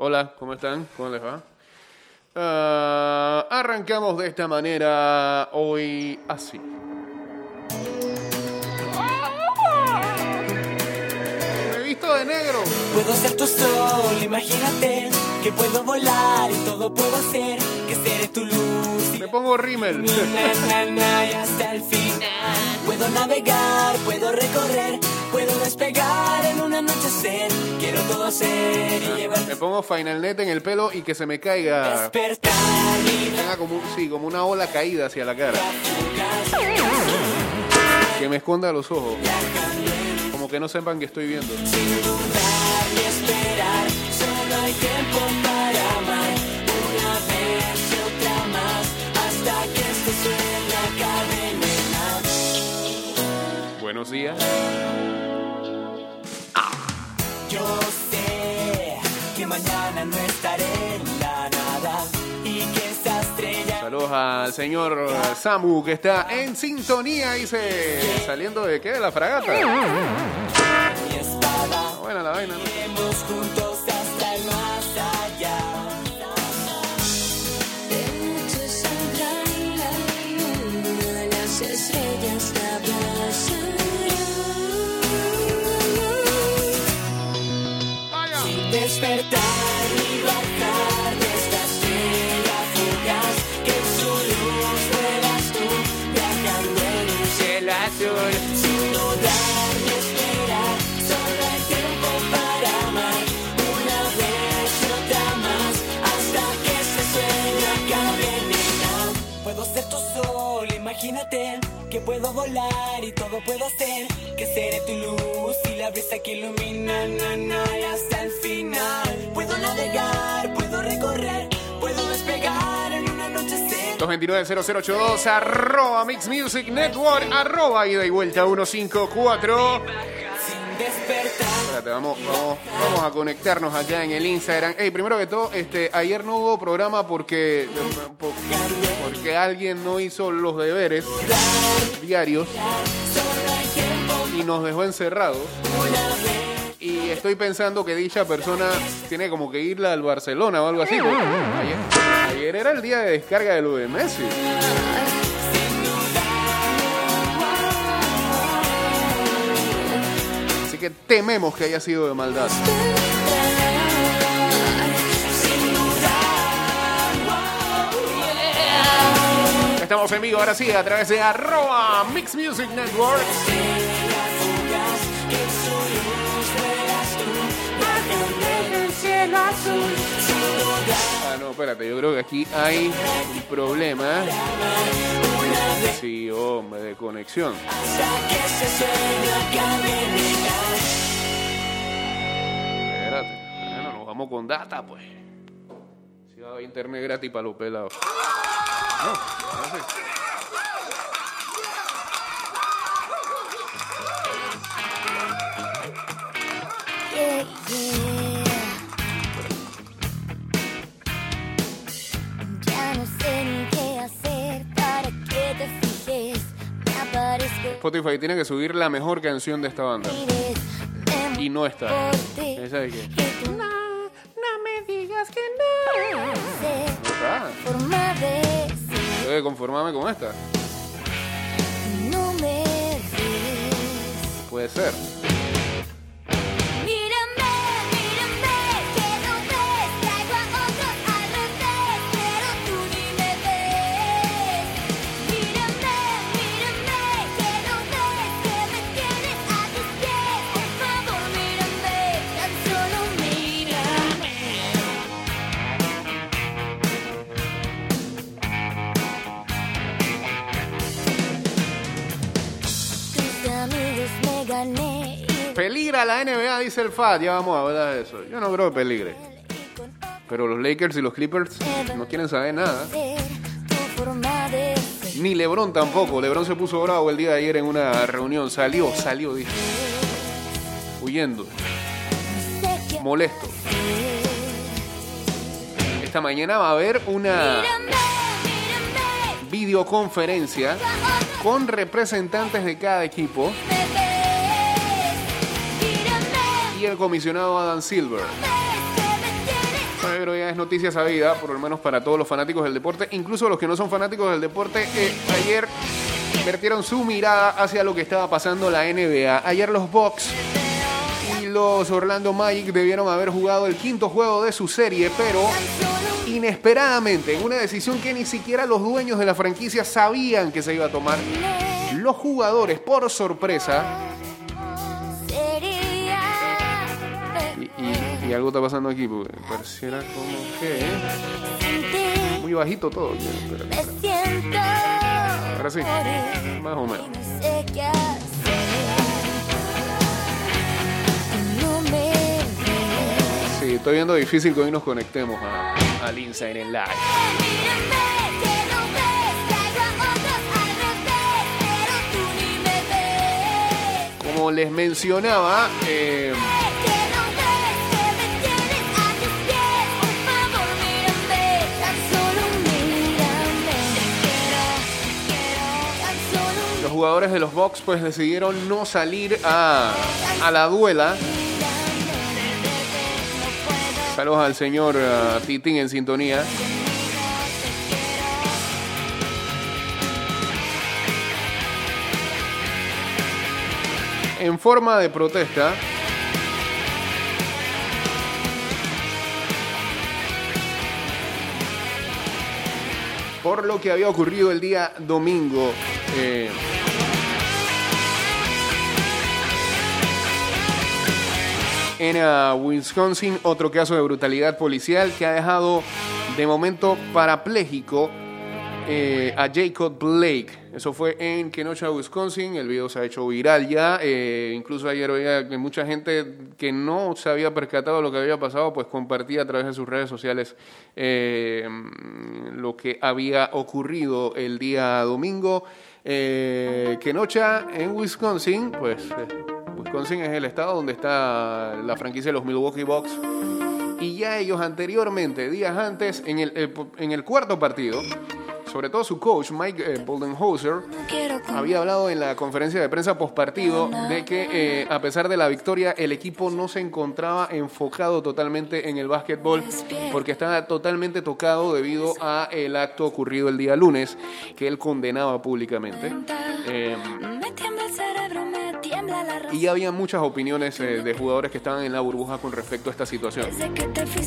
Hola, ¿cómo están? ¿Cómo les va? Ah, arrancamos de esta manera hoy así. Me he visto de negro. Puedo ser tu sol, imagínate que puedo volar y todo puedo hacer, que seré tu luz. Me pongo rímel. Na, na, na, y hasta el final. Puedo navegar, puedo recorrer, puedo despegar en un anochecer. Quiero todo hacer y llevar Me pongo Final Net en el pelo y que se me caiga. despertar y Tenga como, sí, como una ola caída hacia la cara. Que me esconda los ojos. Como que no sepan que estoy viendo. sin dudar y esperar. Solo hay tiempo para Buenos días. Yo sé que mañana no estaré en la nada y que esa estrella Saludos al señor Samu que está en sintonía, dice. ¿Saliendo de qué? ¿De la fragata? mi espada. Buena la vaina, ¿no? Despertar imagínate que puedo volar y todo puedo hacer. Que seré tu luz y la brisa que ilumina na, na, y hasta el final. Puedo navegar, puedo recorrer, puedo despegar en una noche 229-0082, arroba Mix Music Network, arroba ida y vuelta 154. sin despertar. Espérate, vamos, vamos, vamos a conectarnos acá en el Instagram. Hey, primero que todo, este, ayer no hubo programa porque, por- porque alguien no hizo los deberes diarios y nos dejó encerrados. Y estoy pensando que dicha persona tiene como que irla al Barcelona o algo así. Ayer, ayer era el día de descarga de lo Messi. Así que tememos que haya sido de maldad. Estamos en vivo ahora sí a través de arroba Mix Music Network. Ah, no, espérate, yo creo que aquí hay un problema. Sí, hombre, de conexión. Espérate, bueno, nos vamos con data, pues. Si va internet gratis para los pelados. No sé. Yeah, yeah. Ya no sé ni qué hacer para que te fijes. Me aparezco Spotify tiene que subir la mejor canción de esta banda. Y no está. ¿Esa de qué? No, no me digas que no. Sé No está. Tengo que conformarme con esta. No me. Puede ser. Peligra la NBA, dice el FAT. Ya vamos a hablar de eso. Yo no creo que peligre. Pero los Lakers y los Clippers no quieren saber nada. Ni LeBron tampoco. LeBron se puso bravo el día de ayer en una reunión. Salió, salió, dijo. Huyendo, molesto. Esta mañana va a haber una videoconferencia con representantes de cada equipo y el comisionado Adam Silver. pero ya es noticia sabida, por lo menos para todos los fanáticos del deporte, incluso los que no son fanáticos del deporte, eh, ayer vertieron su mirada hacia lo que estaba pasando la NBA. Ayer los Bucks y los Orlando Magic debieron haber jugado el quinto juego de su serie, pero inesperadamente, en una decisión que ni siquiera los dueños de la franquicia sabían que se iba a tomar, los jugadores, por sorpresa, y- algo está pasando aquí, porque pareciera como que muy bajito todo. Espera, me espera. siento. Ahora sí, más o menos. Sí, estoy viendo difícil que hoy nos conectemos a, al Inside en Live. Como les mencionaba, eh, jugadores de los Bucks pues decidieron no salir a, a la duela. Saludos al señor eh, Titín en sintonía. En forma de protesta, por lo que había ocurrido el día domingo. eh, en ah, Wisconsin, otro caso de brutalidad policial que ha dejado de momento parapléjico eh, a Jacob Blake. Eso fue en Kenosha, Wisconsin. El video se ha hecho viral ya. Eh, incluso ayer veía que mucha gente que no se había percatado lo que había pasado, pues compartía a través de sus redes sociales eh, lo que había ocurrido el día domingo. Eh, Kenosha, en Wisconsin, pues eh, Wisconsin es el estado donde está la franquicia de los Milwaukee Bucks. Y ya ellos anteriormente, días antes, en el, cuarto partido, sobre todo su coach, Mike eh, Boldenhauser, había hablado en la conferencia de prensa postpartido de que eh, a pesar de la victoria el equipo no se encontraba enfocado totalmente en el básquetbol porque estaba totalmente tocado debido a el acto ocurrido el día lunes que él condenaba públicamente. Eh, y ya había muchas opiniones eh, de jugadores que estaban en la burbuja con respecto a esta situación.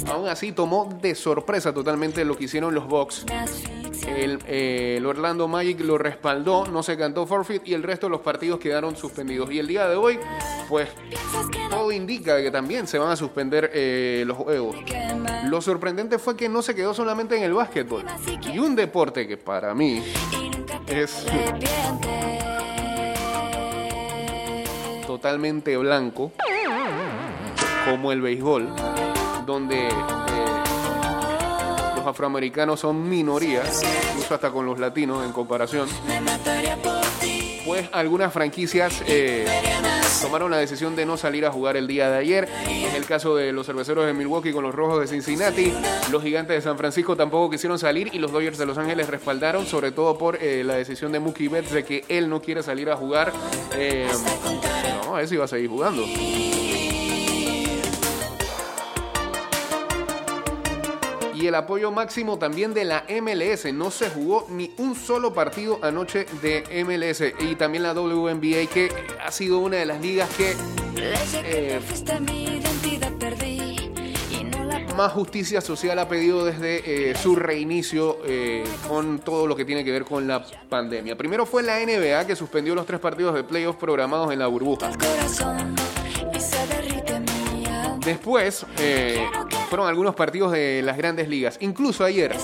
Aún así tomó de sorpresa totalmente lo que hicieron los Bucks. El, eh, el Orlando Magic lo respaldó, no se cantó forfeit y el resto de los partidos quedaron suspendidos. Y el día de hoy, pues todo indica que también se van a suspender eh, los juegos. Lo sorprendente fue que no se quedó solamente en el básquetbol. Y un deporte que para mí es. Totalmente blanco, como el béisbol, donde eh, los afroamericanos son minoría, incluso hasta con los latinos en comparación. Pues algunas franquicias eh, tomaron la decisión de no salir a jugar el día de ayer. Es el caso de los cerveceros de Milwaukee con los rojos de Cincinnati. Los gigantes de San Francisco tampoco quisieron salir y los Dodgers de Los Ángeles respaldaron, sobre todo por eh, la decisión de Mookie Betts de que él no quiere salir a jugar. Eh, no, eso iba a seguir jugando. Y el apoyo máximo también de la MLS. No se jugó ni un solo partido anoche de MLS. Y también la WNBA, que ha sido una de las ligas que Eh, más justicia social ha pedido desde eh, su reinicio eh, con todo lo que tiene que ver con la pandemia. Primero fue la NBA que suspendió los tres partidos de playoffs programados en la burbuja. Después eh, fueron algunos partidos de las grandes ligas. Incluso ayer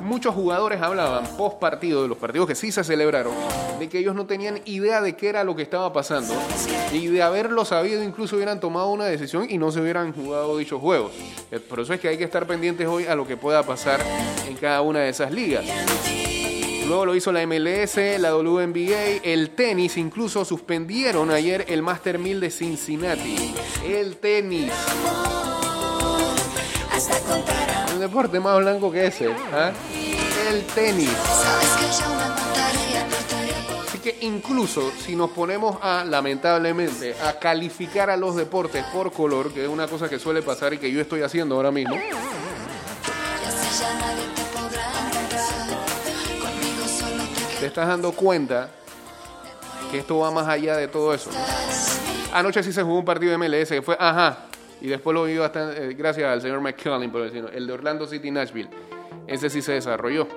muchos jugadores hablaban post partido de los partidos que sí se celebraron de que ellos no tenían idea de qué era lo que estaba pasando y de haberlo sabido incluso hubieran tomado una decisión y no se hubieran jugado dichos juegos. Eh, Por eso es que hay que estar pendientes hoy a lo que pueda pasar en cada una de esas ligas. Luego lo hizo la MLS, la WNBA, el tenis, incluso suspendieron ayer el Master 1000 de Cincinnati. El tenis. Un deporte más blanco que ese. ¿ah? El tenis. Así que incluso si nos ponemos a, lamentablemente, a calificar a los deportes por color, que es una cosa que suele pasar y que yo estoy haciendo ahora mismo, te estás dando cuenta que esto va más allá de todo eso. Anoche sí se jugó un partido de MLS que fue, ajá, y después lo vi bastante, eh, gracias al señor McCullin por decirlo, el de Orlando City Nashville. Ese sí se desarrolló.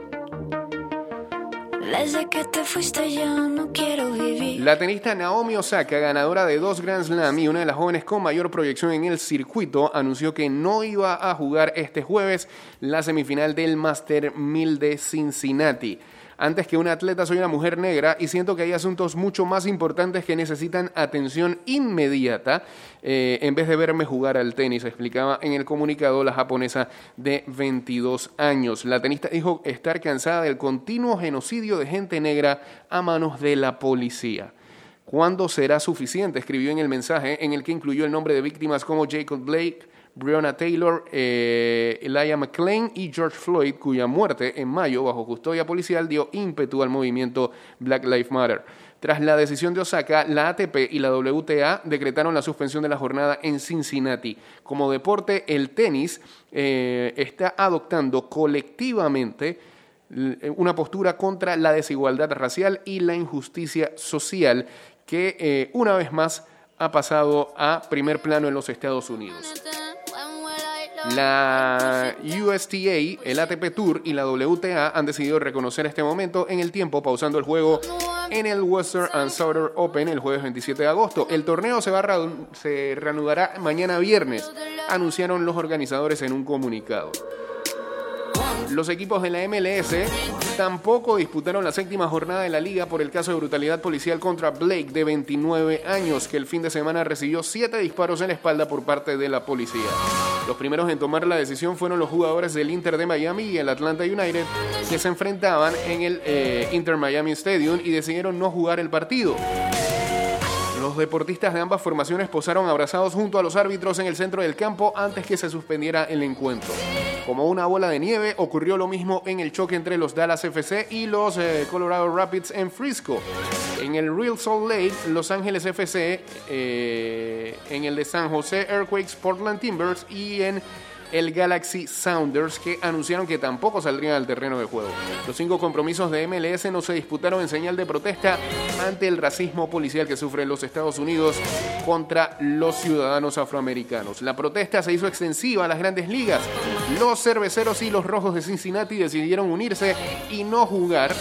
Desde que te fuiste ya no quiero vivir. La tenista Naomi Osaka, ganadora de dos Grand Slam y una de las jóvenes con mayor proyección en el circuito, anunció que no iba a jugar este jueves la semifinal del Master 1000 de Cincinnati. Antes que una atleta soy una mujer negra y siento que hay asuntos mucho más importantes que necesitan atención inmediata eh, en vez de verme jugar al tenis, explicaba en el comunicado la japonesa de 22 años. La tenista dijo estar cansada del continuo genocidio de gente negra a manos de la policía. ¿Cuándo será suficiente? Escribió en el mensaje en el que incluyó el nombre de víctimas como Jacob Blake, Breonna Taylor, eh, Elijah McClain y George Floyd, cuya muerte en mayo bajo custodia policial dio ímpetu al movimiento Black Lives Matter. Tras la decisión de Osaka, la ATP y la WTA decretaron la suspensión de la jornada en Cincinnati. Como deporte, el tenis eh, está adoptando colectivamente l- una postura contra la desigualdad racial y la injusticia social que eh, una vez más ha pasado a primer plano en los Estados Unidos. La USTA, el ATP Tour y la WTA han decidido reconocer este momento en el tiempo, pausando el juego en el Western and Southern Open el jueves 27 de agosto. El torneo se, va a se reanudará mañana viernes, anunciaron los organizadores en un comunicado. Los equipos de la MLS tampoco disputaron la séptima jornada de la liga por el caso de brutalidad policial contra Blake, de 29 años, que el fin de semana recibió siete disparos en la espalda por parte de la policía. Los primeros en tomar la decisión fueron los jugadores del Inter de Miami y el Atlanta United, que se enfrentaban en el eh, Inter Miami Stadium y decidieron no jugar el partido. Los deportistas de ambas formaciones posaron abrazados junto a los árbitros en el centro del campo antes que se suspendiera el encuentro. Como una bola de nieve, ocurrió lo mismo en el choque entre los Dallas FC y los eh, Colorado Rapids en Frisco. En el Real Salt Lake, Los Ángeles FC, eh, en el de San José Earthquakes, Portland Timbers y en el Galaxy Sounders, que anunciaron que tampoco saldrían al terreno de juego. Los cinco compromisos de MLS no se disputaron en señal de protesta ante el racismo policial que sufren los Estados Unidos contra los ciudadanos afroamericanos. La protesta se hizo extensiva a las grandes ligas. Los cerveceros y los rojos de Cincinnati decidieron unirse y no jugar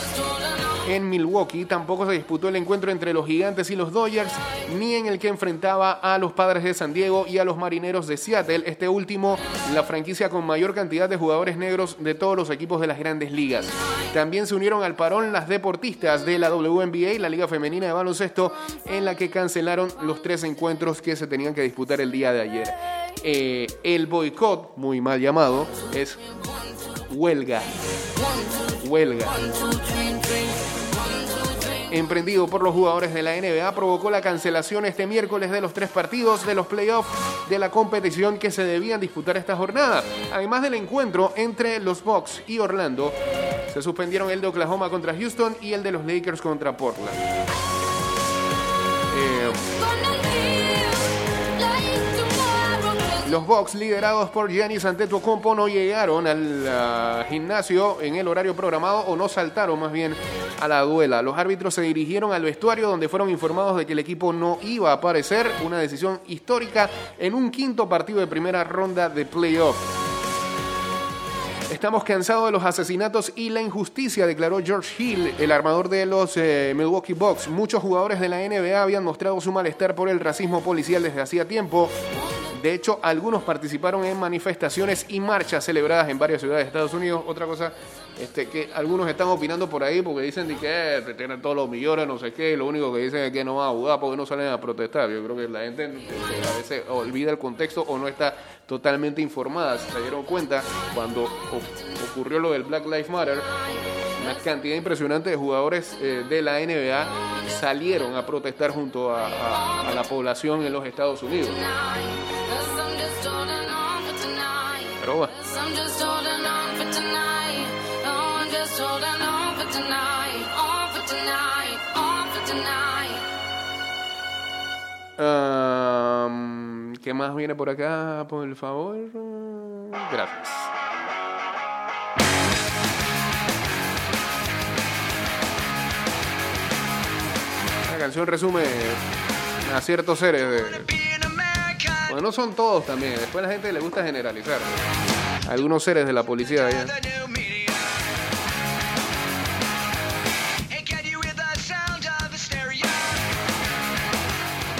en Milwaukee. Tampoco se disputó el encuentro entre los Gigantes y los Dodgers, ni en el que enfrentaba a los Padres de San Diego y a los Marineros de Seattle. Este último, la franquicia con mayor cantidad de jugadores negros de todos los equipos de las grandes ligas. También se unieron al parón las deportistas de la WNBA, la Liga Femenina de Baloncesto, en la que cancelaron los tres encuentros que se tenían que disputar el día de ayer. Eh, el boicot, muy mal llamado, es huelga. Huelga emprendido por los jugadores de la NBA provocó la cancelación este miércoles de los tres partidos de los playoffs de la competición que se debían disputar esta jornada. Además del encuentro entre los Bucks y Orlando, se suspendieron el de Oklahoma contra Houston y el de los Lakers contra Portland. Los Bucks, liderados por Giannis Antetokounmpo, no llegaron al ah, gimnasio en el horario programado o no saltaron más bien a la duela. Los árbitros se dirigieron al vestuario donde fueron informados de que el equipo no iba a aparecer, una decisión histórica en un quinto partido de primera ronda de playoff. Estamos cansados de los asesinatos y la injusticia, declaró George Hill, el armador de los eh, Milwaukee Bucks. Muchos jugadores de la NBA habían mostrado su malestar por el racismo policial desde hacía tiempo. De hecho, algunos participaron en manifestaciones y marchas celebradas en varias ciudades de Estados Unidos. Otra cosa este, que algunos están opinando por ahí porque dicen que eh, tienen todos los millones, no sé qué, y lo único que dicen es que no van a jugar porque no salen a protestar. Yo creo que la gente este, a veces olvida el contexto o no está totalmente informada. Se dieron cuenta cuando ocurrió lo del Black Lives Matter, una cantidad impresionante de jugadores eh, de la NBA salieron a protestar junto a la población en los Estados Unidos. Pero bueno, Um, ¿Qué más viene por acá, por favor? Gracias. La canción resume a ciertos seres de... Bueno, no son todos también. Después a la gente le gusta generalizar. Algunos seres de la policía de.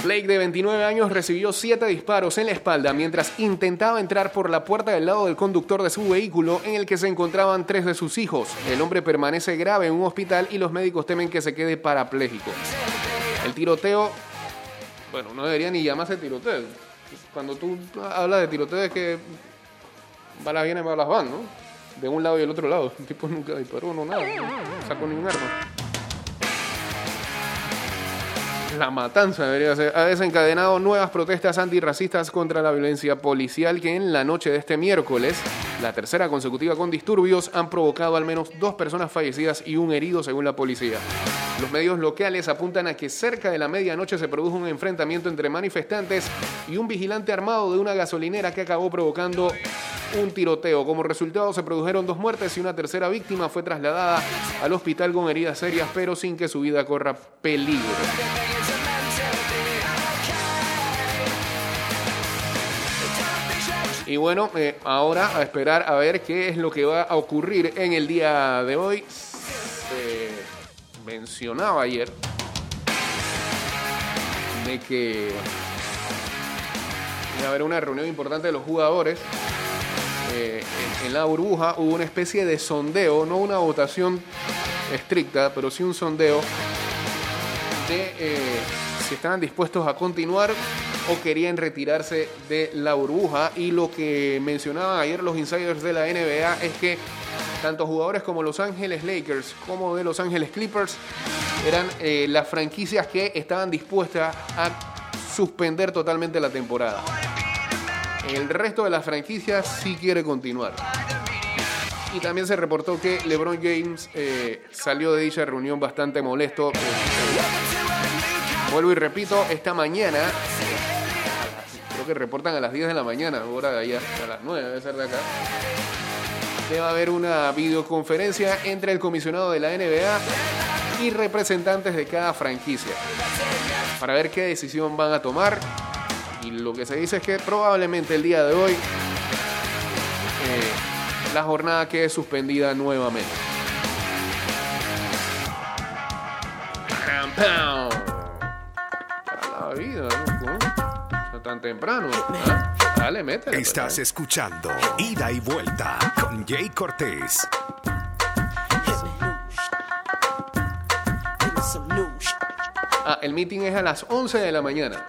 Blake, de 29 años, recibió siete disparos en la espalda mientras intentaba entrar por la puerta del lado del conductor de su vehículo en el que se encontraban tres de sus hijos. El hombre permanece grave en un hospital y los médicos temen que se quede parapléjico. El tiroteo, bueno, no debería ni llamarse tiroteo. Cuando tú hablas de tiroteo es que balas vienen, balas van, ¿no? De un lado y del otro lado. El tipo nunca disparó, no nada. No sacó ningún arma. La matanza debería ser. Ha desencadenado nuevas protestas antirracistas contra la violencia policial que en la noche de este miércoles, la tercera consecutiva con disturbios, han provocado al menos dos personas fallecidas y un herido según la policía. Los medios locales apuntan a que cerca de la medianoche se produjo un enfrentamiento entre manifestantes y un vigilante armado de una gasolinera que acabó provocando un tiroteo. Como resultado se produjeron dos muertes y una tercera víctima fue trasladada al hospital con heridas serias, pero sin que su vida corra peligro. Y bueno, eh, ahora a esperar a ver qué es lo que va a ocurrir en el día de hoy. Se mencionaba ayer de que iba a haber una reunión importante de los jugadores. Eh, en, en la burbuja hubo una especie de sondeo, no una votación estricta, pero sí un sondeo de eh, si estaban dispuestos a continuar o querían retirarse de la burbuja. Y lo que mencionaban ayer los insiders de la NBA es que tanto jugadores como Los Ángeles Lakers como de Los Ángeles Clippers eran eh, las franquicias que estaban dispuestas a suspender totalmente la temporada. El resto de las franquicias sí quiere continuar. Y también se reportó que LeBron James eh, salió de dicha reunión bastante molesto. Vuelvo y repito, esta mañana, que reportan a las 10 de la mañana, hora de allá, a las 9 debe ser de acá, a haber una videoconferencia entre el comisionado de la NBA y representantes de cada franquicia para ver qué decisión van a tomar. Y lo que se dice es que probablemente el día de hoy eh, la jornada quede suspendida nuevamente. Pam, pam. La vida. Tan temprano. ¿ah? Dale, métele. pues, Estás escuchando Ida y Vuelta con Jay Cortés. Ah, el meeting es a las 11 de la mañana.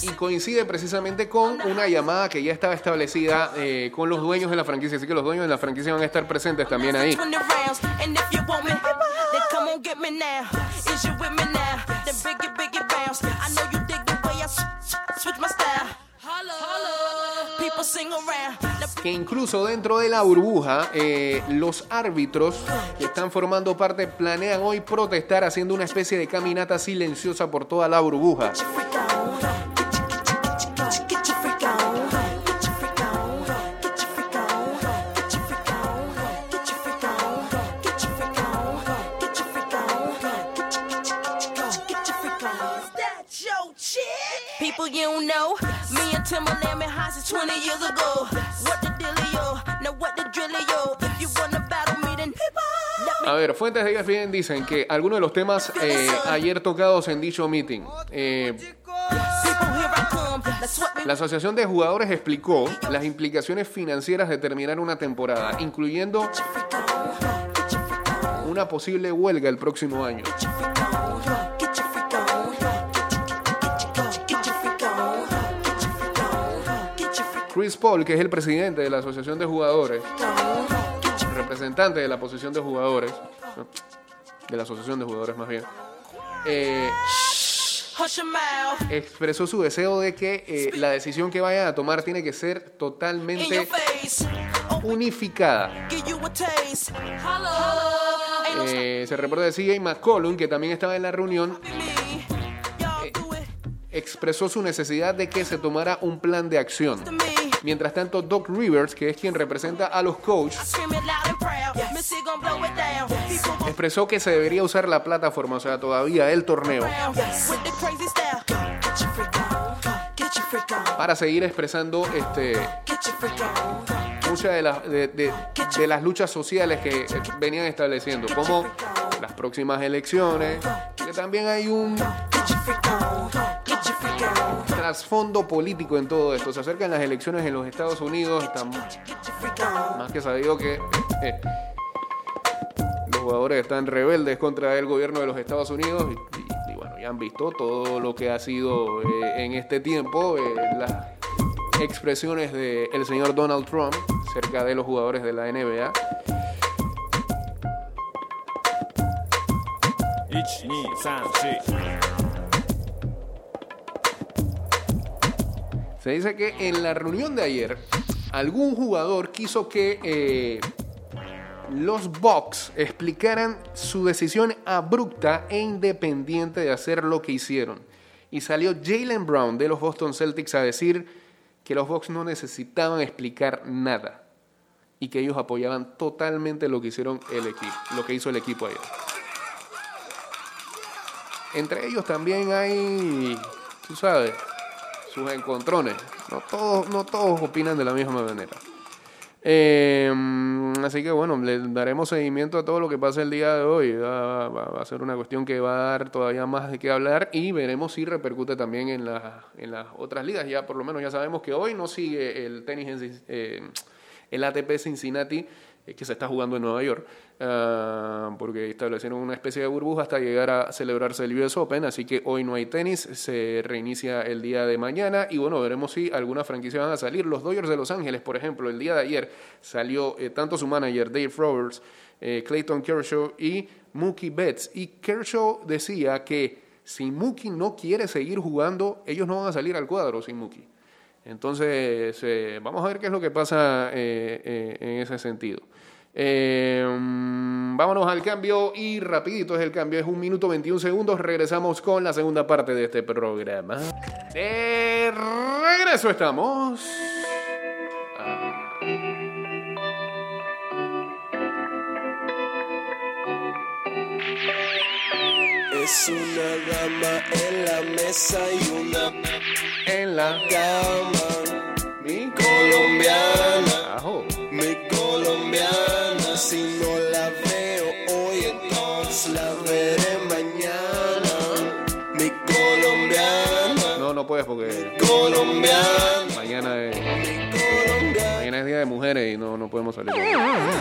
Y coincide precisamente con una llamada que ya estaba establecida eh, con los dueños de la franquicia. Así que los dueños de la franquicia van a estar presentes también ahí. Que incluso dentro de la burbuja, eh, los árbitros que están formando parte planean hoy protestar haciendo una especie de caminata silenciosa por toda la burbuja. People you don't know, me and Timberland been high since 20 years ago. What the dealio? Now what the drillio? If you wanna battle me, then let me A ver, fuentes de ESPN dicen que algunos de los temas eh, ayer tocados en dicho meeting. eh, la Asociación de Jugadores explicó las implicaciones financieras de terminar una temporada, incluyendo una posible huelga el próximo año. Chris Paul, que es el presidente de la Asociación de Jugadores, representante de la posición de jugadores, de la Asociación de Jugadores más bien, eh, expresó su deseo de que eh, la decisión que vayan a tomar tiene que ser totalmente unificada. Eh, se reporta de CJ McCollum, que también estaba en la reunión, it. expresó su necesidad de que se tomara un plan de acción. Mientras tanto, Doc Rivers, que es quien representa a los coaches, expresó que se debería usar la plataforma, o sea, todavía el torneo, para seguir expresando este, muchas de las, de, de- de las luchas sociales que eh, venían estableciendo, como las próximas elecciones, que también hay un trasfondo político en todo esto. Se acercan las elecciones en los Estados Unidos, on. más que sabido que eh, los jugadores están rebeldes contra el gobierno de los Estados Unidos y, y- y bueno, ya han visto todo lo que ha sido eh, en este tiempo eh, las expresiones del señor Donald Trump cerca de los jugadores de la NBA. 1、2、3、Se dice que en la reunión de ayer algún jugador quiso que eh, los Bucks explicaran su decisión abrupta e independiente de hacer lo que hicieron. Y salió Jalen Brown de los Boston Celtics a decir que los Bucks no necesitaban explicar nada y que ellos apoyaban totalmente lo que hicieron el equipo, lo que hizo el equipo ayer. Entre ellos también hay, tú sabes, sus encontrones. No todos, no todos opinan de la misma manera. Eh, así que bueno, le daremos seguimiento a todo lo que pase el día de hoy. Va, a ser una cuestión que va a dar todavía más de qué hablar y veremos si repercute también en, la- en las otras ligas. Ya por lo menos ya sabemos que hoy no sigue el tenis en eh, el ATP Cincinnati que se está jugando en Nueva York, ah, porque establecieron una especie de burbuja hasta llegar a celebrarse el US Open, así que hoy no hay tenis, se reinicia el día de mañana y bueno, veremos si alguna franquicia van a salir. Los Dodgers de Los Ángeles, por ejemplo, el día de ayer salió eh, tanto su manager Dave Roberts, eh, Clayton Kershaw y Mookie Betts, y Kershaw decía que si Mookie no quiere seguir jugando, ellos no van a salir al cuadro sin Mookie. Entonces, eh, vamos a ver qué es lo que pasa eh, eh, en ese sentido. Mm, vámonos al cambio y rapidito es el cambio, es un minuto 21 segundos. Regresamos con la segunda parte de este programa. De regreso estamos. Es una dama en la mesa y una En la cama. mi Colombiana, Ajo. mi colombiana. Si no la veo hoy, entonces la veré mañana. Mi colombiana, No, no puedes porque colombiana, mañana es, mi colombiana, mañana es día de mujeres y no, no podemos salir. mi colombiana.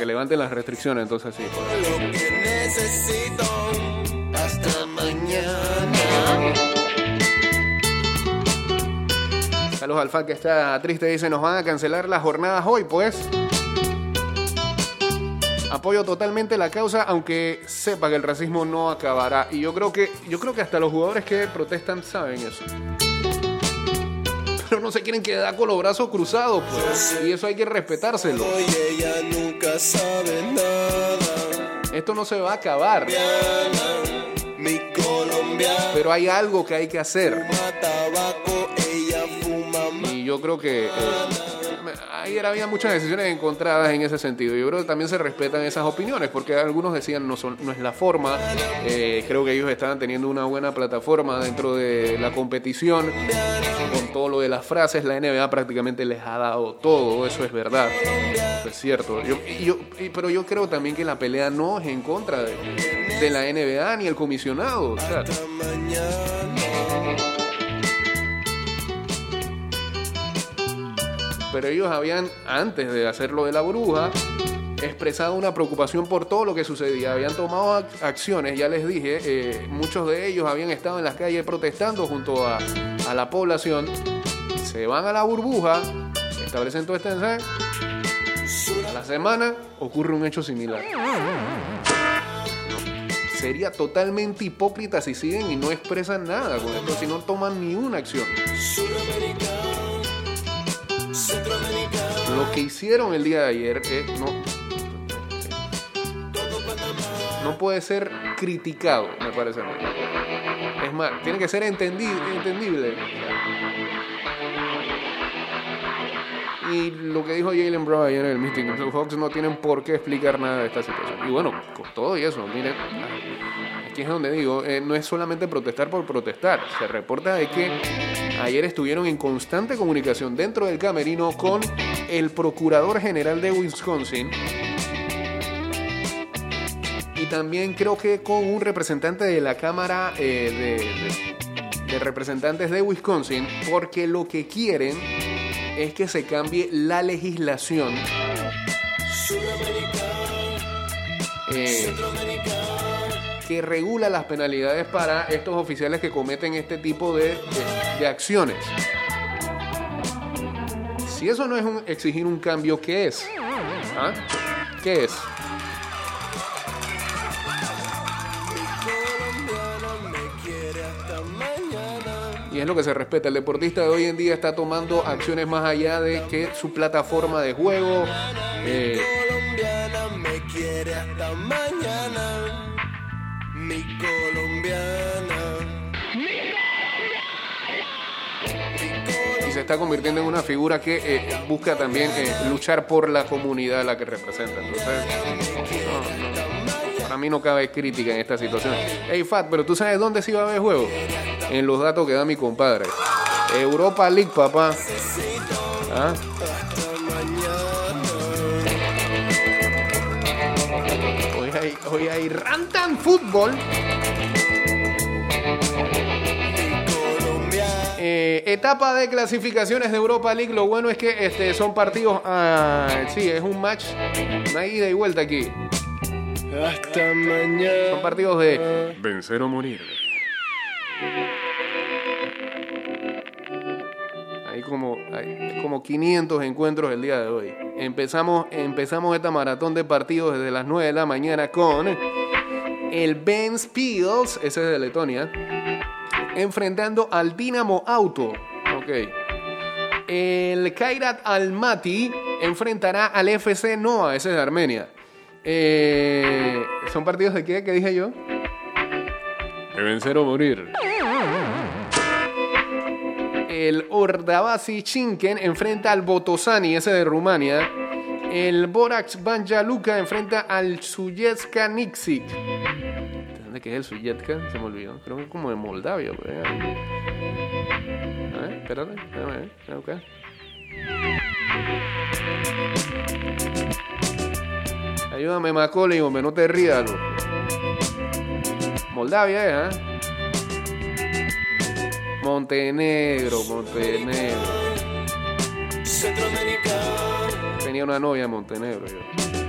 Que levanten las restricciones, entonces sí. lo que necesito. Hasta mañana. Saludos al fan que está triste, dice, nos van a cancelar las jornadas hoy, pues. Apoyo totalmente la causa, aunque sepa que el racismo no acabará. Y yo creo que, yo creo que hasta los jugadores que protestan saben eso. No se quieren quedar con los brazos cruzados, pues. Y eso hay que respetárselo. Hoy ella nunca sabe nada. Esto no se va a acabar. Mi colombiana Pero hay algo que hay que hacer. fuma tabaco, ella fuma ma- Y yo creo que eh, ayer había muchas decisiones encontradas en ese sentido. Yo creo que también se respetan esas opiniones, porque algunos decían no, son, no es la forma. Eh, creo que ellos estaban teniendo una buena plataforma dentro de la competición. Con todo lo de las frases, la NBA prácticamente les ha dado todo, eso es verdad. Eso es cierto. Yo- yo- pero yo creo también que la pelea no es en contra de, de la NBA ni el comisionado. o sea, pero ellos habían, antes de hacer lo de la bruja, expresado una preocupación por todo lo que sucedía. Habían tomado ac- acciones, ya les dije, eh, muchos de ellos habían estado en las calles protestando junto a, a la población. Se van a la burbuja, establecen todo este ensayo. A la semana ocurre un hecho similar. Sería totalmente hipócrita si siguen y no expresan nada con esto, si no toman ni una acción. Lo que hicieron el día de ayer es no. No puede ser criticado, me parece a mí. Es más, tiene que ser entendi- entendible. Y lo que dijo Jalen Brown ayer en el meeting, los Hawks no tienen por qué explicar nada de esta situación. Y bueno, con todo y eso, miren, aquí es donde digo, eh, no es solamente protestar por protestar. Se reporta de que ayer estuvieron en constante comunicación dentro del camerino con el procurador general de Wisconsin y también creo que con un representante de la Cámara eh, de, Representantes de Wisconsin, porque lo que quieren es que se cambie la legislación eh, que regula las penalidades para estos oficiales que cometen este tipo de acciones. Si eso no es un- exigir un cambio, ¿qué es? ¿Ah? ¿Qué es? Y es lo que se respeta. El deportista de hoy en día está tomando acciones más allá de que su plataforma de juego. eh. Mi colombiana. Y se está convirtiendo en una figura que eh, busca también eh, luchar por la comunidad a la que representa. Entonces, no, para mí no cabe crítica en esta situación. Hey, Fat, pero tú sabes dónde sí va a haber juego? En los datos que da mi compadre. Europa League, papá. ¿Ah? Hoy hay, hoy hay Rantan Fútbol. Eh, etapa de clasificaciones de Europa League. Lo bueno es que este, son partidos. ah, sí, es un match. Una ida y vuelta aquí. Hasta mañana. Son partidos de vencer o morir. Hay como, hay como 500 encuentros el día de hoy. Empezamos, empezamos esta maratón de partidos desde las 9 de la mañana con el Ben Spiels, ese es de Letonia, enfrentando al Dinamo Auto. Ok. El Kairat Almaty enfrentará al FC Noa, ese es de Armenia. Eh, ¿Son partidos de qué? ¿Qué dije yo? De vencer o morir. El Ordabasi Chinken enfrenta al Botosani, ese de Rumania. El Borax Banja Luka enfrenta al Suyetska Nixic. ¿De dónde queda el Suyetska? Se me olvidó. Creo que es como de Moldavia. por. A ver, espérate. Déjame ver. Déjame buscar. Ayúdame, Macaulay, hombre, no te rías, loco. Moldavia, ¿eh? Montenegro, Montenegro. Tenía una novia en Montenegro yo.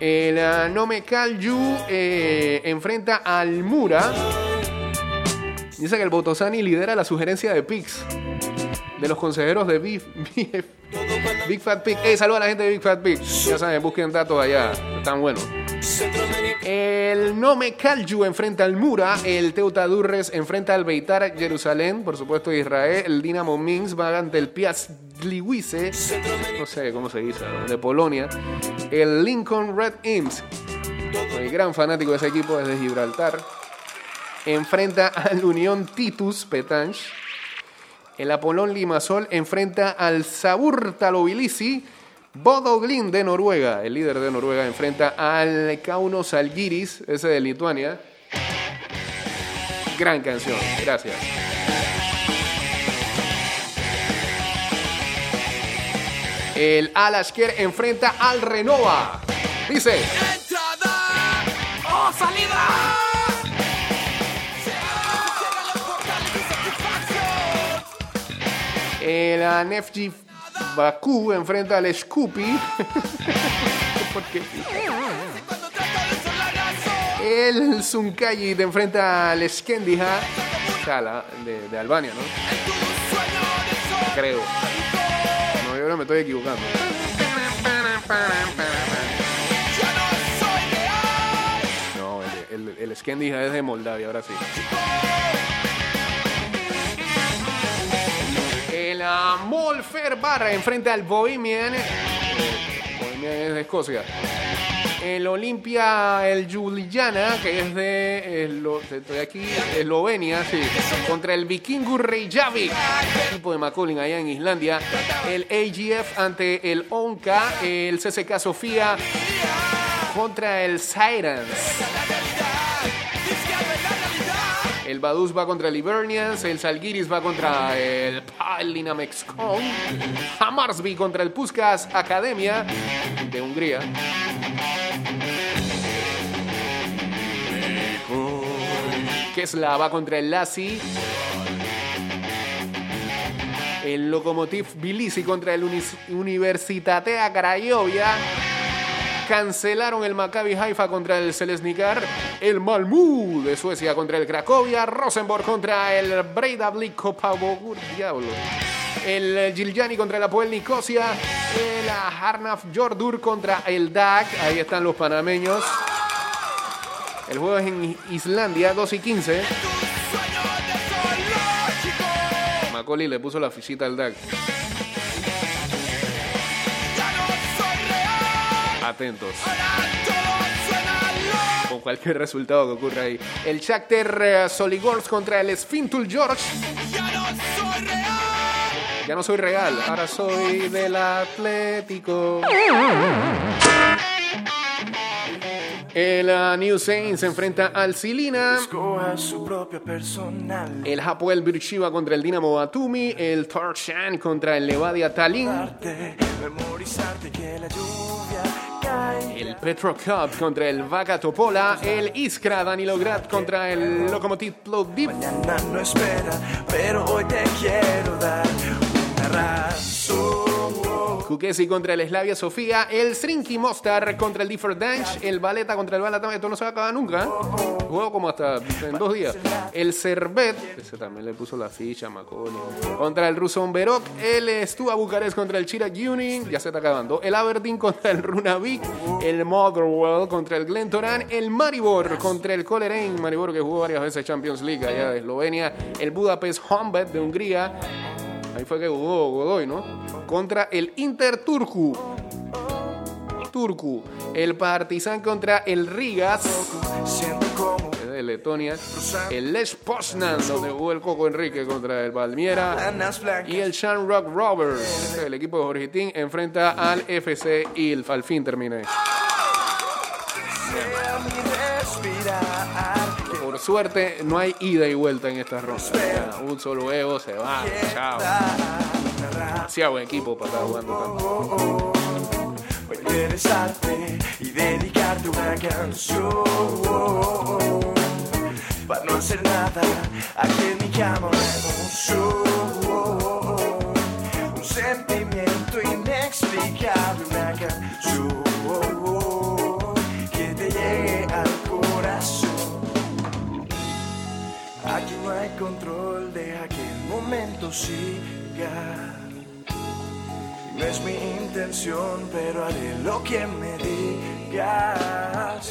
El ah, Nome Kalju eh, enfrenta al Mura. Dice que el Botosani lidera la sugerencia de Pix. De los consejeros de Big, Big, Fat Pig. Hey, saluda a la gente de Big Fat Pig. Ya saben, busquen datos allá. Están buenos. El Nome Kalju enfrenta al Mura, el Teuta Durres enfrenta al Beitar Jerusalén, por supuesto Israel, el Dinamo Minsk va ante el Piast Gliwice, no sé cómo se dice, de Polonia, el Lincoln Red Imps, el gran fanático de ese equipo desde Gibraltar, enfrenta al Unión Titus Petanche, el Apolón Limasol enfrenta al Sabur Talobilisi. Bodo Glimt de Noruega, el líder de Noruega, enfrenta al Kauno Salgiris, ese de Lituania. Gran canción, gracias. El Alasker enfrenta al Renova. Dice. Entrada. ¡Oh, salida! El Nefji Bakú enfrenta al Scoopy. ¿Por qué? El Sunkayi enfrenta al la- de, Albania, ¿no? Creo. No, yo ahora me estoy equivocando. No, el, el, el Skendiha es de Moldavia, ahora sí. El uh, Molfer Barra enfrenta al Bohemian. Eh, Bohemian es de Escocia. El Olimpia, el Juliana, que es de, estoy aquí, Eslovenia, contra el Vikingur Reykjavik, equipo de McCollin allá en Islandia. El AGF ante el Onca, el CSK Sofía contra el Sirens. El Baduz va contra el Hibernians, el Salgiris va contra el Palinamexcon, Hamarsby contra el Puskas Academia de Hungría. Kesla va contra el Lassi. El Lokomotiv Tbilisi contra el Universitatea Craiovia. Cancelaron el Maccabi Haifa contra el Selesnikar. El Malmö de Suecia contra el Cracovia. Rosenborg contra el Breidablik. Diablo. El Giljani contra el Apoel Nicosia. El Harnaf Jordur contra el DAC. Ahí están los panameños. El juego es en Islandia, 2 y 15. Macaulay le puso la fichita al DAC. Con cualquier resultado que ocurra ahí. El Shakhtar eh, Soligorsk contra el Sfintul George. Ya no soy real, ahora soy del Atlético. El uh, New Saints se enfrenta al Silina. El Hapoel Beersheba contra el Dinamo Batumi. El Torshan contra el Levadia Tallinn. El Petro Cup contra el Vaca Topola. El Iskra Danilograd contra el Lokomotiv Plovdiv. Mañana no espera, pero hoy te quiero dar una razón. Kukesi contra el Slavia Sofía. El Srinki Mostar contra el Differ Danch. El Valeta contra el Balata. Esto no se va a acabar nunca. ¿eh? Juego como hasta en dos días. El Servet. Ese también le puso la ficha, Maconi. Contra el Ruson Berok. El Stua Bucarest contra el Chirac Union. Ya se está acabando. El Aberdeen contra el Runavik. El Motherwell contra el Glentoran. El Maribor contra el Coleraine. Maribor que jugó varias veces Champions League allá de Eslovenia. El Budapest Honved de Hungría. Ahí fue que jugó Godoy, ¿no? Contra el Inter Turku. Turku. El Partizan contra el Rigas. De Letonia. El Lech Poznan, donde jugó el Coco Enrique contra el blancas. Y el Shamrock Rovers, el equipo de Jorgitín, enfrenta al FC Ilf. Al fin terminé. Por suerte, no hay ida y vuelta en esta ronda. Un solo ego se va. Chao. Demasiado equipo para estar jugando tanto. Voy a interesarte y dedicarte una canción. Para no hacer nada, aquí en mi cama una. Un sentimiento inexplicable, una canción que te llegue al corazón. Aquí no hay control, deja que el momento siga. No es mi intención, pero haré lo que me digas.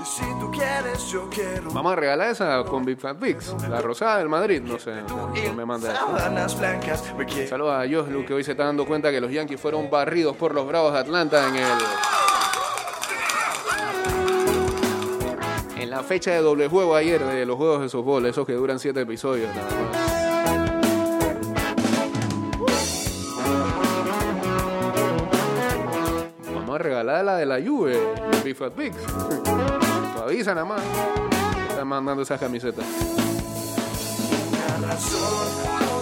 Y si tú quieres, yo quiero. Vamos a regalar esa con Big Fat Bigs. La rosada del Madrid. No sé, no me manda. Saludos a Joslu que hoy se está dando cuenta que los Yankees fueron barridos por los Bravos de Atlanta en el. En la fecha de doble juego ayer de los juegos de softball, esos que duran siete episodios nada más. Vamos a regalar la de la Juve, Big Fat Pigs. Tú avisa nada más. Están mandando esas camisetas. Una razón,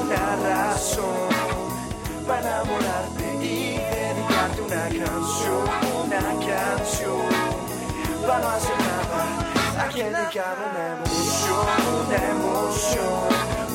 una razón para enamorarte y dedicarte una canción, una canción. Para no hacer nada, aquí dedicar una emoción, una emoción,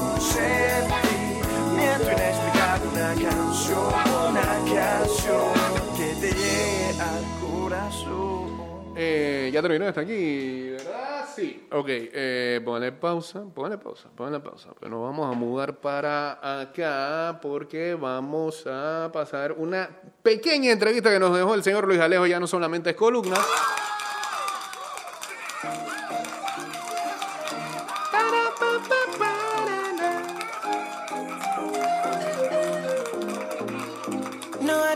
un sentimiento inexplicable, una canción, una canción te llegue al corazón. Eh, ya terminó hasta aquí, ¿verdad? Sí. Ok, eh, ponle pausa, ponle pausa, ponle pausa. Pero nos vamos a mudar para acá porque vamos a pasar una pequeña entrevista que nos dejó el señor Luis Alejo. Ya no solamente es columna.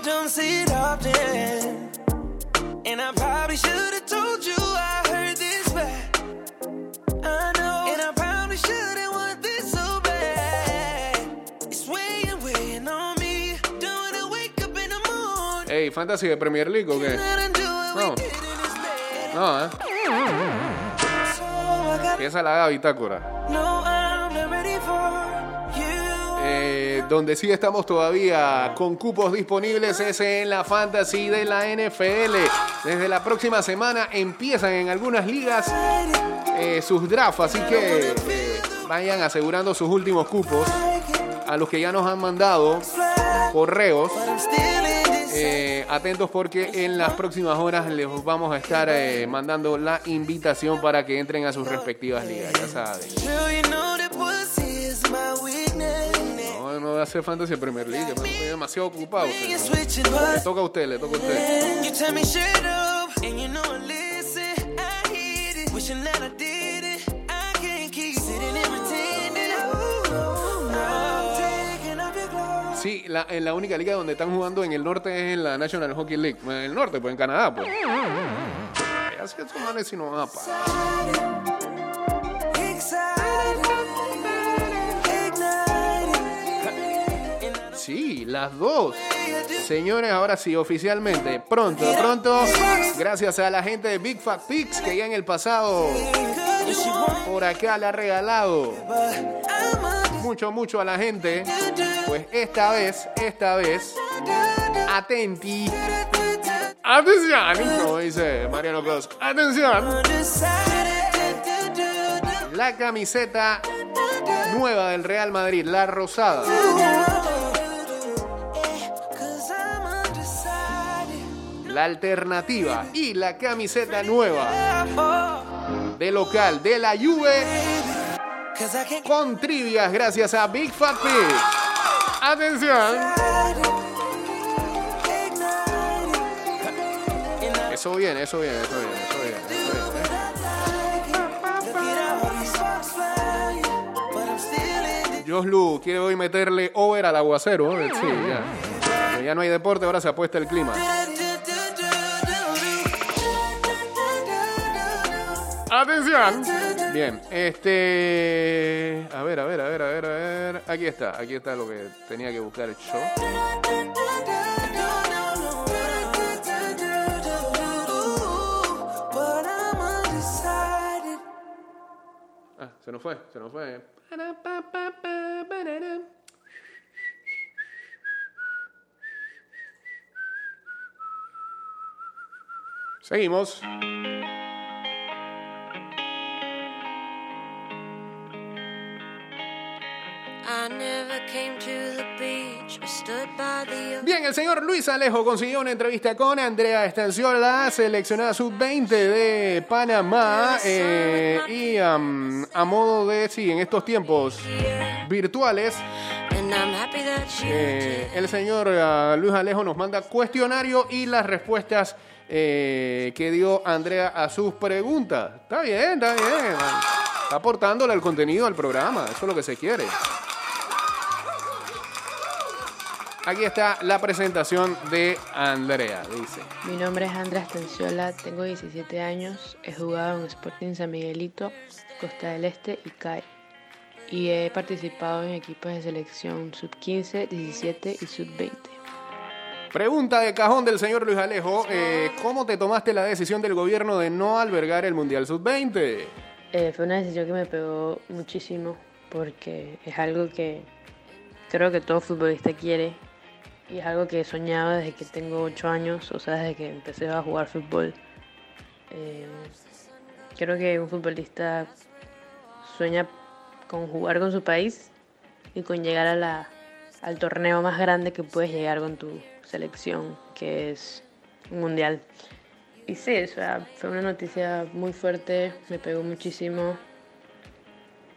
don't see it often. And I probably should have told you I heard this back. I know. And I probably shouldn't want this so bad. It's weighing, weighing on me. Don't wanna wake up in the morning. Hey, Fantasy de Premier League o? No. No, eh. La I'm not ready for you. Eh, donde sí estamos todavía con cupos disponibles es en la fantasy de la NFL. Desde la próxima semana empiezan en algunas ligas eh, sus drafts, así que vayan asegurando sus últimos cupos. A los que ya nos han mandado correos, eh, atentos porque en las próximas horas les vamos a estar eh, mandando la invitación para que entren a sus respectivas ligas, ya saben. No, hacer fantasy Premier League, estoy demasiado ocupado. Le toca a usted, le toca a usted. Sí, la, en la única liga donde están jugando en el norte es en la National Hockey League. En el norte, pues en Canadá, pues. Así que estos manes si no van a parar. Sí, las dos. Señores, ahora sí, oficialmente, pronto, pronto, gracias a la gente de Big Fat Pigs que ya en el pasado por acá le ha regalado mucho, mucho a la gente. Pues esta vez, esta vez, atenti. Atención, como dice Mariano Cross. Atención. La camiseta nueva del Real Madrid, la rosada. La alternativa y la camiseta nueva de local de la Juve con trivias gracias a Big Fat Pig. Atención. Eso bien, eso bien, eso bien, eso bien, eso bien. Joslu quiere hoy meterle over al aguacero. ¿eh? Ya no hay deporte, ahora se apuesta el clima. Atención. Bien, este. A ver, a ver, a ver, a ver, a ver. Aquí está, aquí está lo que tenía que buscar yo. Ah, se nos fue, se nos fue. Seguimos. Bien, el señor Luis Alejo consiguió una entrevista con Andrea Estanciola, seleccionada sub-20 de Panamá. eh, y am, a modo de, sí, en estos tiempos virtuales, eh, el señor ah, Luis Alejo nos manda cuestionario y las respuestas eh, que dio Andrea a sus preguntas. Está bien, está bien. Está aportándole el contenido al programa, eso es lo que se quiere. Aquí está la presentación de Andrea, dice. Mi nombre es Andrea Estanciola, tengo 17 años, he jugado en Sporting San Miguelito, Costa del Este y CAI. Y he participado en equipos de selección sub-15, 17 y sub-20. Pregunta de cajón del señor Luis Alejo. eh, ¿Cómo te tomaste la decisión del gobierno de no albergar el Mundial Sub-20? Eh, fue una decisión que me pegó muchísimo porque es algo que creo que todo futbolista quiere y es algo que he soñado desde que tengo 8 años, o sea, desde que empecé a jugar fútbol. Eh, creo que un futbolista sueña con jugar con su país y con llegar a la, al torneo más grande que puedes llegar con tu selección, que es un mundial. Y sí, fue una noticia muy fuerte, me pegó muchísimo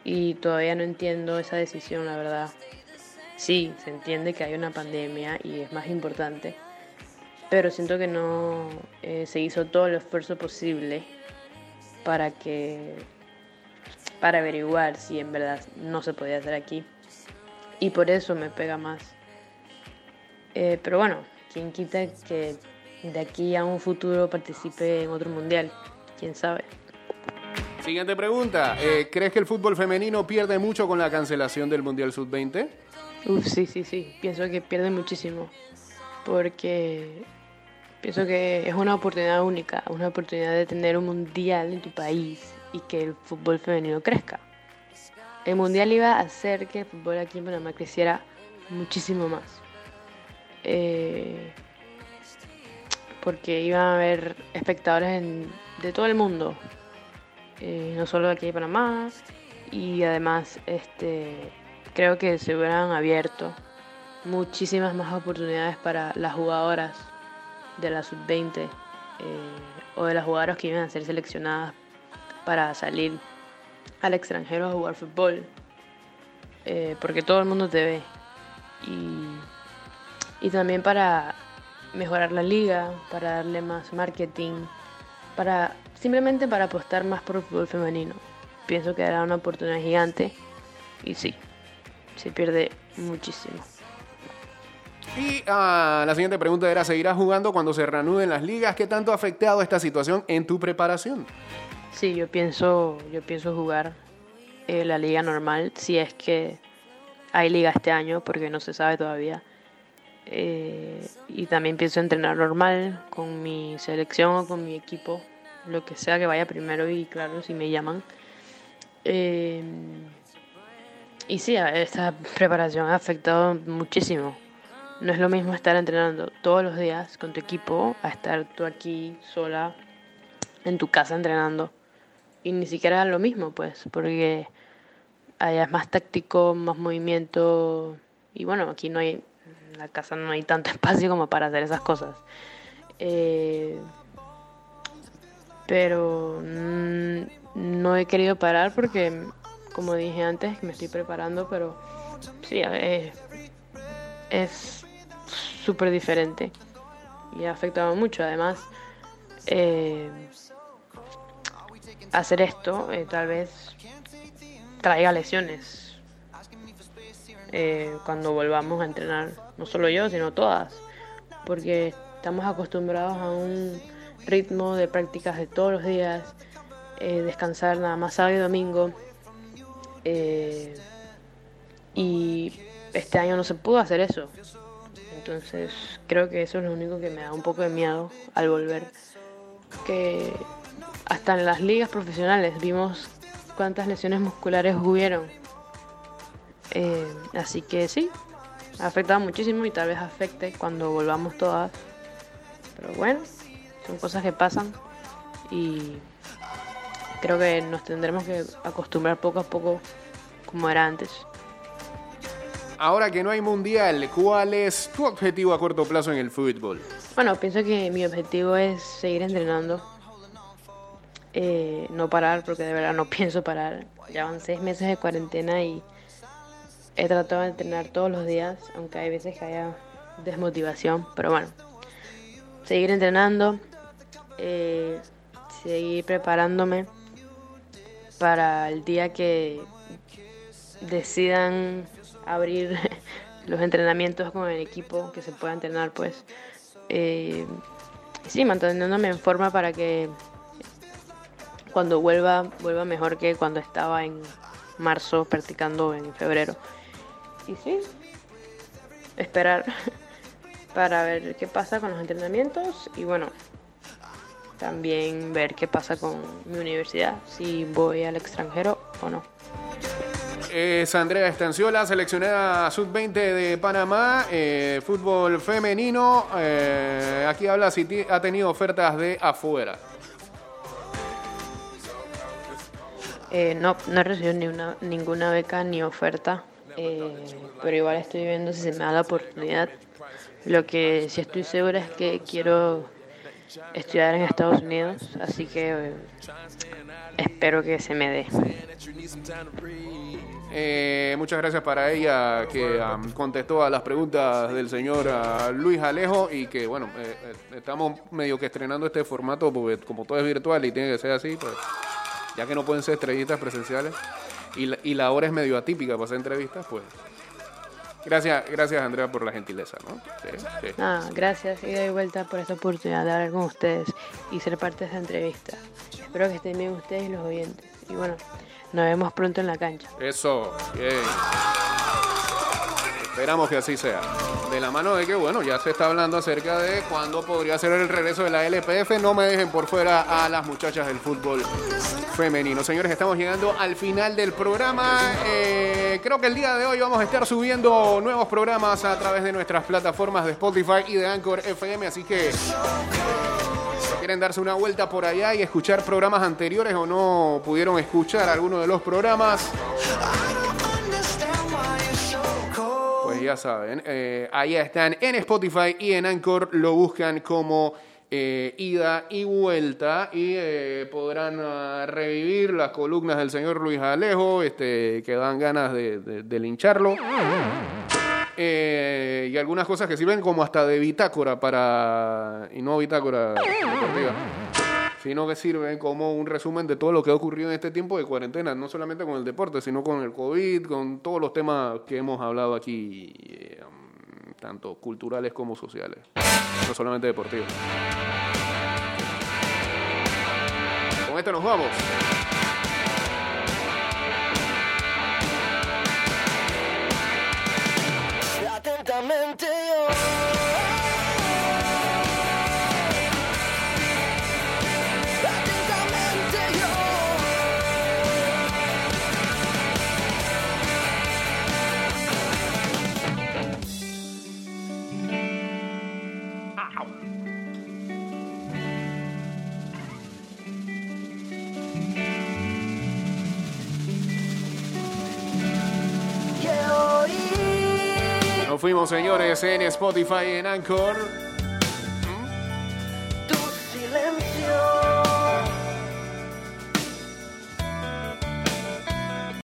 y todavía no entiendo esa decisión, la verdad. Sí, se entiende que hay una pandemia y es más importante, pero siento que no eh, se hizo todo el esfuerzo posible para que para averiguar si en verdad no se podía hacer aquí y por eso me pega más. Eh, pero bueno, quien quita que de aquí a un futuro participe en otro mundial, quién sabe. Siguiente pregunta. eh, ¿Crees que el fútbol femenino pierde mucho con la cancelación del Mundial Sub-20? Uf, sí, sí, sí. Pienso que pierde muchísimo. Porque Pienso que es una oportunidad única, una oportunidad de tener un mundial en tu país y que el fútbol femenino crezca. El mundial iba a hacer que el fútbol aquí en Panamá creciera muchísimo más. Eh, porque iban a haber espectadores en- de todo el mundo, eh, no solo aquí de Panamá, y además este, creo que se hubieran abierto muchísimas más oportunidades para las jugadoras de la sub-20 eh, o de las jugadoras que iban a ser seleccionadas para salir al extranjero a jugar fútbol, eh, porque todo el mundo te ve. Y, y también para mejorar la liga, para darle más marketing, para simplemente para apostar más por el fútbol femenino. Pienso que era una oportunidad gigante y sí, se pierde muchísimo. Y ah, la siguiente pregunta era, ¿seguirás jugando cuando se reanuden las ligas? ¿Qué tanto ha afectado esta situación en tu preparación? Sí, yo pienso, yo pienso jugar eh, la liga normal, si es que hay liga este año, porque no se sabe todavía. Eh, y también pienso entrenar normal con mi selección o con mi equipo, lo que sea que vaya primero y claro, si me llaman. Eh, y sí, esta preparación ha afectado muchísimo. No es lo mismo estar entrenando todos los días con tu equipo a estar tú aquí sola en tu casa entrenando. Y ni siquiera es lo mismo, pues, porque allá es más táctico, más movimiento. Y bueno, aquí no hay, en la casa no hay tanto espacio como para hacer esas cosas. Eh, pero mm, no he querido parar porque, como dije antes, me estoy preparando, pero sí, es súper diferente y ha afectado mucho. Además, eh, hacer esto eh, tal vez traiga lesiones eh, cuando volvamos a entrenar, no solo yo, sino todas, porque estamos acostumbrados a un ritmo de prácticas de todos los días, eh, descansar nada más sábado y domingo, eh, y este año no se pudo hacer eso. Entonces creo que eso es lo único que me da un poco de miedo al volver. Que hasta en las ligas profesionales vimos cuántas lesiones musculares hubieron. Eh, así que sí, ha afectado muchísimo y tal vez afecte cuando volvamos todas. Pero bueno, son cosas que pasan y creo que nos tendremos que acostumbrar poco a poco como era antes. Ahora que no hay mundial, ¿cuál es tu objetivo a corto plazo en el fútbol? Bueno, pienso que mi objetivo es seguir entrenando. Eh, no parar, porque de verdad no pienso parar. Ya van seis meses de cuarentena y he tratado de entrenar todos los días, aunque hay veces que haya desmotivación. Pero bueno, seguir entrenando, eh, seguir preparándome para el día que decidan abrir los entrenamientos con el equipo, que se pueda entrenar, pues. Eh, sí, manteniéndome en forma para que cuando vuelva, vuelva mejor que cuando estaba en marzo practicando en febrero. Y sí, esperar para ver qué pasa con los entrenamientos y bueno, también ver qué pasa con mi universidad, si voy al extranjero o no. Es Andrea Estanciola, seleccionada sub-20 de Panamá, eh, fútbol femenino. Eh, aquí habla si ha tenido ofertas de afuera. Eh, no, no he recibido ni una, ninguna beca ni oferta, eh, pero igual estoy viendo si se me da la oportunidad. Lo que sí estoy segura es que quiero estudiar en Estados Unidos, así que eh, espero que se me dé. Eh, muchas gracias para ella que am, contestó a las preguntas del señor ah, Luis Alejo y que bueno, eh, eh, estamos medio que estrenando este formato porque como todo es virtual y tiene que ser así, pues ya que no pueden ser estrellitas presenciales y la, y la hora es medio atípica para hacer entrevistas, pues gracias, gracias Andrea por la gentileza, ¿no? Sí, sí. Nada, gracias y doy vuelta por esta oportunidad de hablar con ustedes y ser parte de esta entrevista. Espero que estén bien ustedes y los oyentes. Y bueno, nos vemos pronto en la cancha. Eso, bien. Esperamos que así sea. De la mano de que, bueno, ya se está hablando acerca de cuándo podría ser el regreso de la LPF. No me dejen por fuera a las muchachas del fútbol femenino. Señores, estamos llegando al final del programa. Eh, creo que el día de hoy vamos a estar subiendo nuevos programas a través de nuestras plataformas de Spotify y de Anchor FM. Así que quieren darse una vuelta por allá y escuchar programas anteriores o no pudieron escuchar alguno de los programas, ya saben, eh, allá están en Spotify y en Anchor, lo buscan como eh, ida y vuelta. Y eh, podrán ah, revivir las columnas del señor Luis Alejo, este, que dan ganas de, lincharlo. Eh, y algunas cosas que sirven como hasta de bitácora para... y no bitácora deportiva sino que sirven como un resumen de todo lo que ha ocurrido en este tiempo de cuarentena, no solamente con el deporte, sino con el COVID, con todos los temas que hemos hablado aquí, eh, tanto culturales como sociales, no solamente deportivos. Con esto nos vamos. Atentamente. Fuimos, señores, en Spotify, en Anchor.